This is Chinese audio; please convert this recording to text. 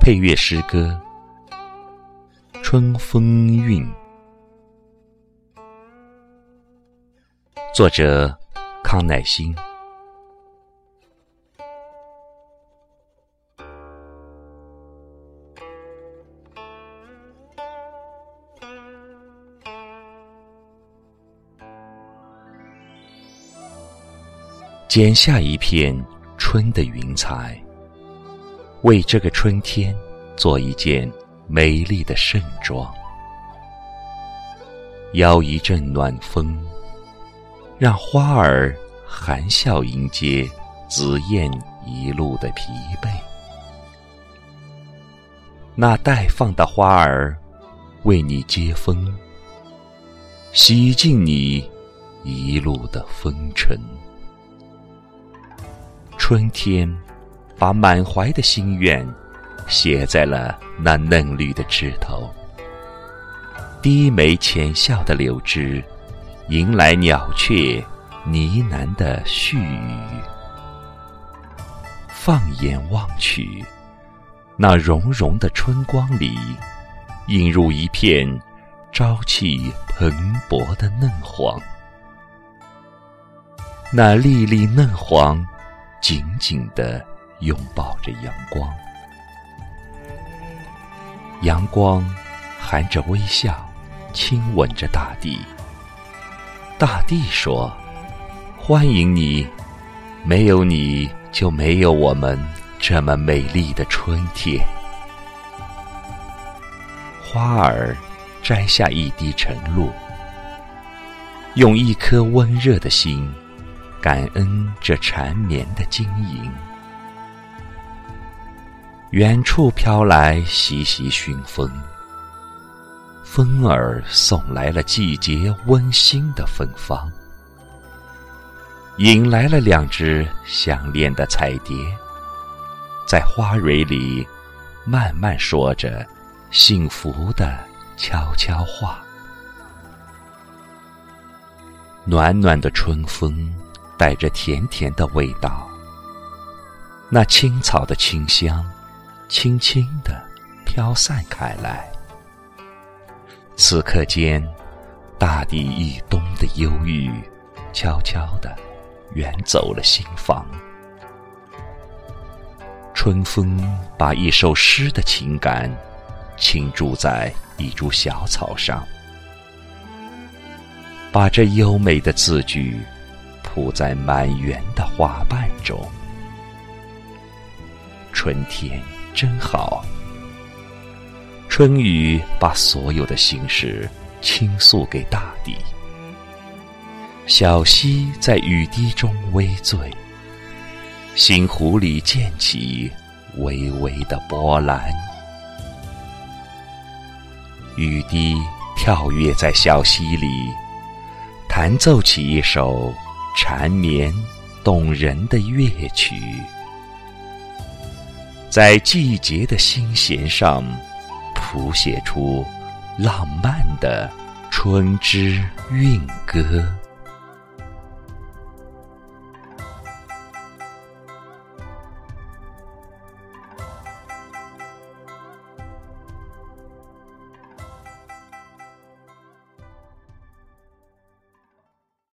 配乐诗歌《春风韵》，作者康乃馨。剪下一片春的云彩，为这个春天做一件美丽的盛装。邀一阵暖风，让花儿含笑迎接紫燕一路的疲惫。那待放的花儿为你接风，洗净你一路的风尘。春天，把满怀的心愿写在了那嫩绿的枝头。低眉浅笑的柳枝，迎来鸟雀呢喃的絮语。放眼望去，那融融的春光里，映入一片朝气蓬勃的嫩黄。那粒粒嫩黄。紧紧地拥抱着阳光，阳光含着微笑，亲吻着大地。大地说：“欢迎你，没有你就没有我们这么美丽的春天。”花儿摘下一滴晨露，用一颗温热的心。感恩这缠绵的晶莹，远处飘来习习熏风，风儿送来了季节温馨的芬芳，引来了两只想恋的彩蝶，在花蕊里慢慢说着幸福的悄悄话，暖暖的春风。带着甜甜的味道，那青草的清香，轻轻地飘散开来。此刻间，大地一冬的忧郁，悄悄地远走了心房。春风把一首诗的情感，倾注在一株小草上，把这优美的字句。铺在满园的花瓣中，春天真好。春雨把所有的心事倾诉给大地，小溪在雨滴中微醉，心湖里溅起微微的波澜，雨滴跳跃在小溪里，弹奏起一首。缠绵动人的乐曲，在季节的心弦上谱写出浪漫的春之韵歌。